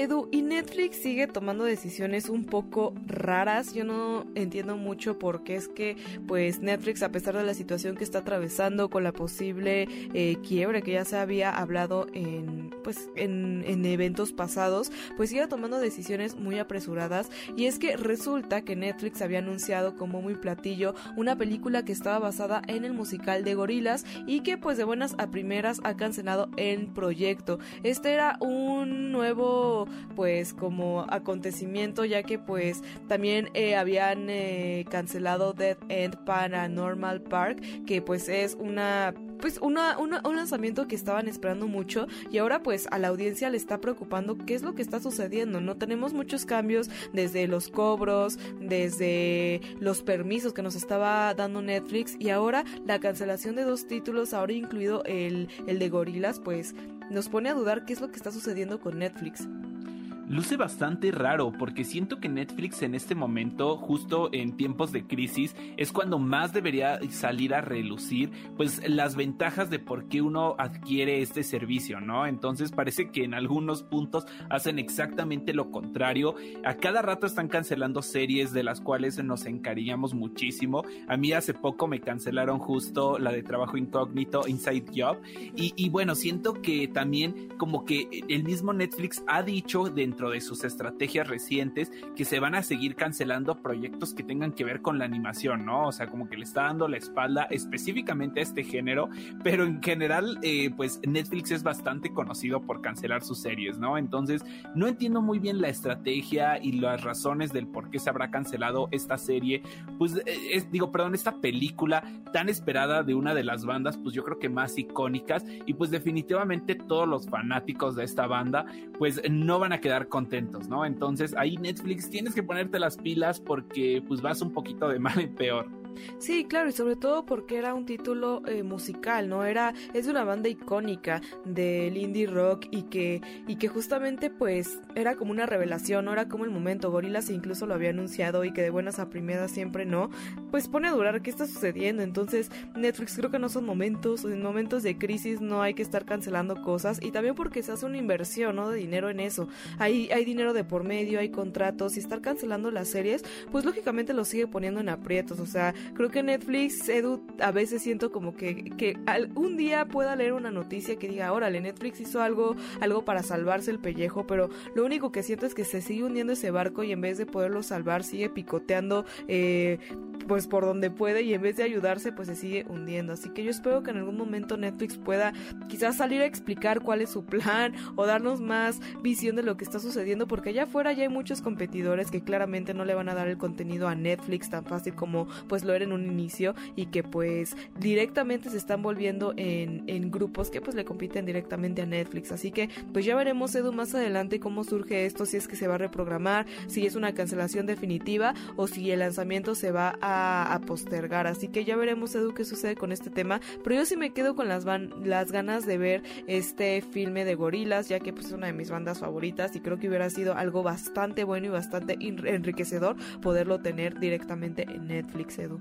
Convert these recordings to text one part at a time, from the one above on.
Edu, y Netflix sigue tomando decisiones un poco raras. Yo no entiendo mucho por qué es que, pues, Netflix, a pesar de la situación que está atravesando con la posible eh, quiebre que ya se había hablado en, pues, en, en eventos pasados, pues sigue tomando decisiones muy apresuradas. Y es que resulta que Netflix había anunciado como muy platillo una película que estaba basada en el musical de Gorilas y que, pues, de buenas a primeras ha cancelado el proyecto. Este era un nuevo pues como acontecimiento ya que pues también eh, habían eh, cancelado Dead End Paranormal Park que pues es una pues una, una, un lanzamiento que estaban esperando mucho y ahora pues a la audiencia le está preocupando qué es lo que está sucediendo, ¿no? Tenemos muchos cambios desde los cobros, desde los permisos que nos estaba dando Netflix y ahora la cancelación de dos títulos, ahora incluido el, el de Gorilas, pues nos pone a dudar qué es lo que está sucediendo con Netflix luce bastante raro porque siento que Netflix en este momento, justo en tiempos de crisis, es cuando más debería salir a relucir pues las ventajas de por qué uno adquiere este servicio, ¿no? Entonces parece que en algunos puntos hacen exactamente lo contrario. A cada rato están cancelando series de las cuales nos encariñamos muchísimo. A mí hace poco me cancelaron justo la de trabajo incógnito, Inside Job. Y, y bueno, siento que también como que el mismo Netflix ha dicho dentro de sus estrategias recientes que se van a seguir cancelando proyectos que tengan que ver con la animación, ¿no? O sea, como que le está dando la espalda específicamente a este género, pero en general, eh, pues Netflix es bastante conocido por cancelar sus series, ¿no? Entonces, no entiendo muy bien la estrategia y las razones del por qué se habrá cancelado esta serie, pues, eh, es, digo, perdón, esta película tan esperada de una de las bandas, pues yo creo que más icónicas, y pues definitivamente todos los fanáticos de esta banda, pues no van a quedar contentos, ¿no? Entonces ahí Netflix tienes que ponerte las pilas porque pues vas un poquito de mal en peor. Sí, claro, y sobre todo porque era un título eh, musical, ¿no? Era, es una banda icónica del indie rock y que, y que justamente pues era como una revelación, ¿no? Era como el momento, Gorillaz incluso lo había anunciado y que de buenas a primeras siempre no, pues pone a durar qué está sucediendo, entonces Netflix creo que no son momentos, en momentos de crisis no hay que estar cancelando cosas y también porque se hace una inversión, ¿no? De dinero en eso, hay, hay dinero de por medio, hay contratos y estar cancelando las series, pues lógicamente lo sigue poniendo en aprietos, o sea, creo que Netflix, Edu, a veces siento como que, que un día pueda leer una noticia que diga, órale, Netflix hizo algo, algo para salvarse el pellejo, pero lo único que siento es que se sigue hundiendo ese barco y en vez de poderlo salvar, sigue picoteando, eh, pues por donde puede y en vez de ayudarse, pues se sigue hundiendo. Así que yo espero que en algún momento Netflix pueda quizás salir a explicar cuál es su plan o darnos más visión de lo que está sucediendo, porque allá afuera ya hay muchos competidores que claramente no le van a dar el contenido a Netflix tan fácil como pues lo en un inicio y que pues directamente se están volviendo en, en grupos que pues le compiten directamente a Netflix. Así que pues ya veremos Edu más adelante cómo surge esto, si es que se va a reprogramar, si es una cancelación definitiva o si el lanzamiento se va a, a postergar. Así que ya veremos Edu qué sucede con este tema. Pero yo sí me quedo con las, van, las ganas de ver este filme de gorilas, ya que pues es una de mis bandas favoritas y creo que hubiera sido algo bastante bueno y bastante enriquecedor poderlo tener directamente en Netflix, Edu.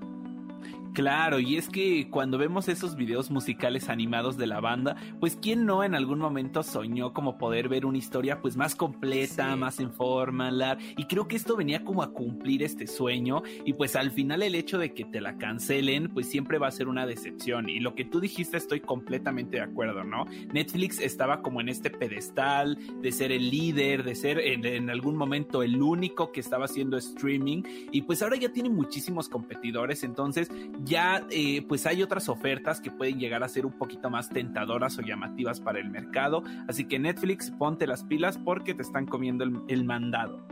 Claro, y es que cuando vemos esos videos musicales animados de la banda, pues quién no en algún momento soñó como poder ver una historia pues más completa, más en forma, y creo que esto venía como a cumplir este sueño y pues al final el hecho de que te la cancelen pues siempre va a ser una decepción y lo que tú dijiste estoy completamente de acuerdo, ¿no? Netflix estaba como en este pedestal de ser el líder, de ser en, en algún momento el único que estaba haciendo streaming y pues ahora ya tiene muchísimos competidores, entonces ya eh, pues hay otras ofertas que pueden llegar a ser un poquito más tentadoras o llamativas para el mercado. Así que Netflix, ponte las pilas porque te están comiendo el, mandado.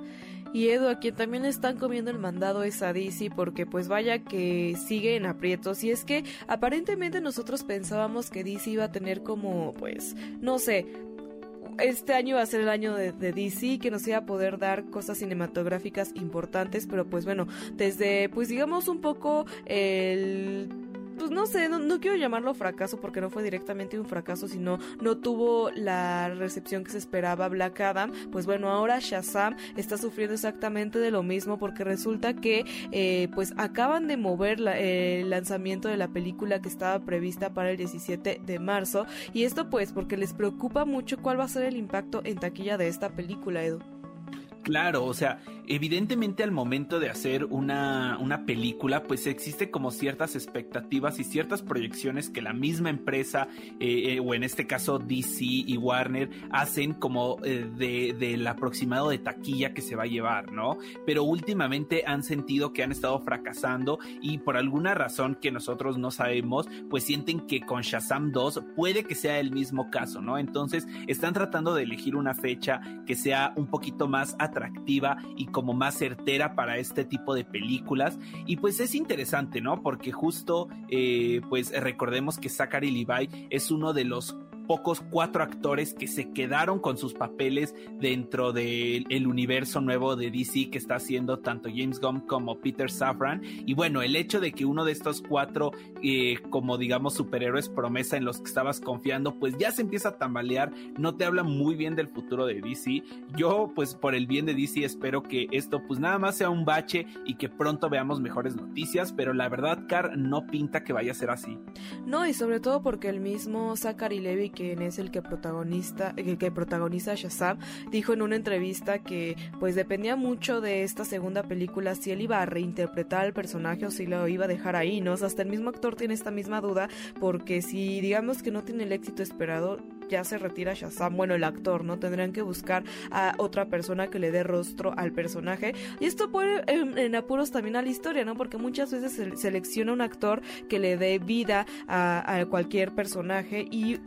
Y Edu, a quien también están comiendo el mandado es a DC porque pues vaya que sigue en aprietos. Y es que aparentemente nosotros pensábamos que DC iba a tener como pues, no sé, este año va a ser el año de, DC que nos iba a poder dar cosas cinematográficas importantes, pero pues bueno, desde pues digamos un poco el pues no sé, no, quiero llamarlo fracaso porque no fue directamente un fracaso, sino no tuvo la recepción que se esperaba Black Adam. Pues bueno, ahora Shazam está sufriendo exactamente de lo mismo porque resulta que eh, pues acaban de mover el lanzamiento de la película que estaba prevista para el 17 de marzo y esto pues porque les preocupa mucho cuál va a ser el impacto en taquilla de esta película, Edu. Claro, o sea, evidentemente al momento de hacer una, una, película, pues existe como ciertas expectativas y ciertas proyecciones que la misma empresa, eh, eh, o en este caso DC y Warner, hacen como eh, de, del aproximado de taquilla que se va a llevar, ¿no? Pero últimamente han sentido que han estado fracasando y por alguna razón que nosotros no sabemos, pues sienten que con Shazam 2 puede que sea el mismo caso, ¿no? Entonces están tratando de elegir una fecha que sea un poquito más atractiva y como más certera para este tipo de películas. Y pues es interesante, ¿no? Porque justo, eh, pues recordemos que Zachary Levi es uno de los pocos cuatro actores que se quedaron con sus papeles dentro del universo nuevo de DC que está haciendo tanto James Gunn como Peter Safran. Y bueno, el hecho de que uno de estos cuatro, eh, como digamos superhéroes promesa en los que estabas confiando, pues ya se empieza a tambalear, no te habla muy bien del futuro de DC. Yo, pues por el bien de DC, espero que esto pues nada más sea un bache y que pronto veamos mejores noticias, pero la verdad, Car, no pinta que vaya a ser así. No, y sobre todo porque el mismo Zachary Levy quien es el que protagonista, el que protagoniza Shazam, dijo en una entrevista que pues dependía mucho de esta segunda película si él iba a reinterpretar al personaje o si lo iba a dejar ahí, ¿no? hasta el mismo actor tiene esta misma duda porque si digamos que no tiene el éxito esperado, ya se retira Shazam, bueno, el actor, ¿no? Tendrían que buscar a otra persona que le dé rostro al personaje. Y esto pone en, apuros también a la historia, ¿no? Porque muchas veces se selecciona un actor que le dé vida a, cualquier personaje y,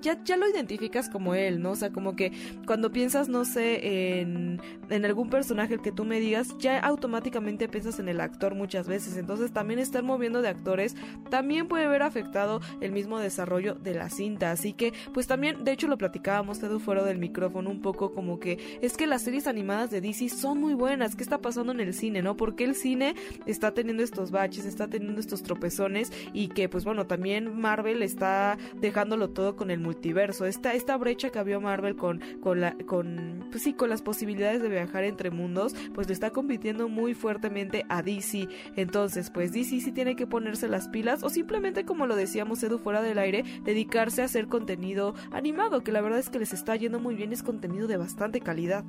ya, ya, lo identificas como él, ¿no? O sea, como que cuando piensas, no sé, en, algún personaje que tú me digas, ya automáticamente piensas en el actor muchas veces. Entonces también estar moviendo de actores también puede haber afectado el mismo desarrollo de la cinta. Así que pues también, de hecho lo platicábamos Edu fuera del micrófono un poco como que es que las series animadas de DC son muy buenas, ¿qué está pasando en el cine, no? Porque el cine está teniendo estos baches, está teniendo estos tropezones y que pues bueno, también Marvel está dejándolo todo con el multiverso, esta, esta brecha que había Marvel con, con la, con, pues sí, con las posibilidades de viajar entre mundos, pues le está compitiendo muy fuertemente a DC, entonces pues DC sí tiene que ponerse las pilas o simplemente como lo decíamos Edu fuera del aire, dedicarse a hacer contenido animado, que la verdad es que les está yendo muy bien, es contenido de bastante calidad.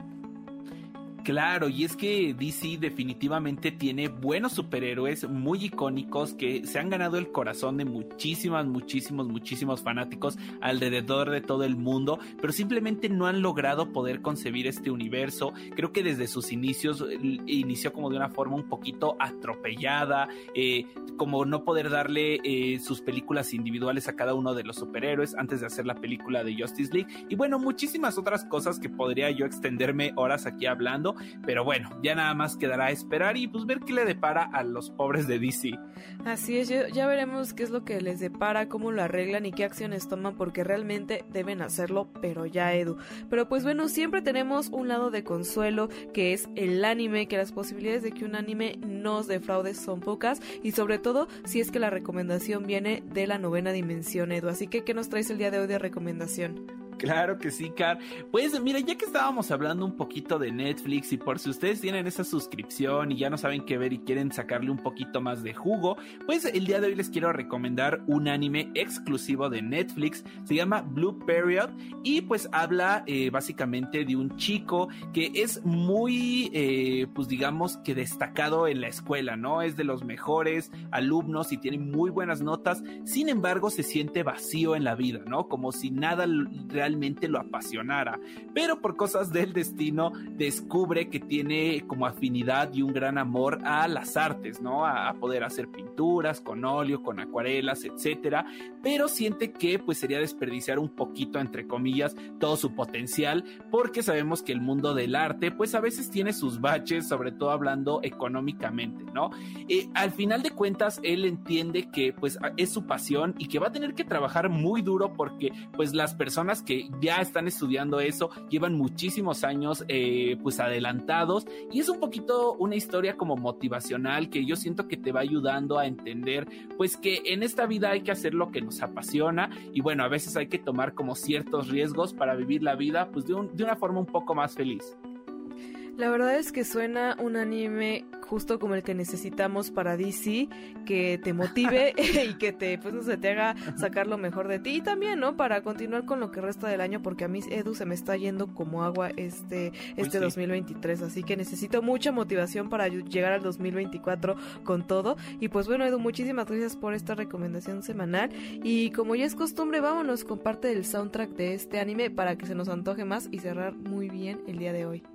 Claro, y es que DC definitivamente tiene buenos superhéroes muy icónicos que se han ganado el corazón de muchísimas, muchísimos, muchísimos fanáticos alrededor de todo el mundo, pero simplemente no han logrado poder concebir este universo. Creo que desde sus inicios inició como de una forma un poquito atropellada, eh, como no poder darle eh, sus películas individuales a cada uno de los superhéroes antes de hacer la película de Justice League y bueno, muchísimas otras cosas que podría yo extenderme horas aquí hablando pero bueno, ya nada más quedará esperar y pues ver qué le depara a los pobres de DC. Así es, ya veremos qué es lo que les depara, cómo lo arreglan y qué acciones toman porque realmente deben hacerlo, pero ya Edu. Pero pues bueno, siempre tenemos un lado de consuelo que es el anime, que las posibilidades de que un anime nos defraude son pocas y sobre todo si es que la recomendación viene de la novena dimensión Edu. Así que, ¿qué nos traes el día de hoy de recomendación? Claro que sí, Car. Pues mira, ya que estábamos hablando un poquito de Netflix y por si ustedes tienen esa suscripción y ya no saben qué ver y quieren sacarle un poquito más de jugo, pues el día de hoy les quiero recomendar un anime exclusivo de Netflix. Se llama Blue Period y pues habla eh, básicamente de un chico que es muy, eh, pues digamos que destacado en la escuela, ¿no? Es de los mejores alumnos y tiene muy buenas notas. Sin embargo, se siente vacío en la vida, ¿no? Como si nada realmente lo apasionara. Pero por cosas del destino descubre que tiene como afinidad y un gran amor a las artes, ¿no? A, poder hacer pinturas con óleo, con acuarelas, etcétera. Pero siente que pues sería desperdiciar un poquito, entre comillas, todo su potencial, porque sabemos que el mundo del arte pues a veces tiene sus baches, sobre todo hablando económicamente, ¿no? Eh, al final de cuentas, él entiende que pues es su pasión y que va a tener que trabajar muy duro porque pues las personas que ya están estudiando eso llevan muchísimos años eh, pues adelantados y es un poquito una historia como motivacional que yo siento que te va ayudando a entender pues que en esta vida hay que hacer lo que nos apasiona y bueno, a veces hay que tomar como ciertos riesgos para vivir la vida pues de, de una forma un poco más feliz. La verdad es que suena un anime justo como el que necesitamos para DC, que te motive y que te, pues no sé, te haga sacar lo mejor de ti y también, ¿no? Para continuar con lo que resta del año, porque a mí Edu se me está yendo como agua este, este 2023, así que necesito mucha motivación para llegar al 2024 con todo. Y pues bueno, Edu, muchísimas gracias por esta recomendación semanal y como ya es costumbre, vámonos con parte del soundtrack de este anime para que se nos antoje más y cerrar muy bien el día de hoy.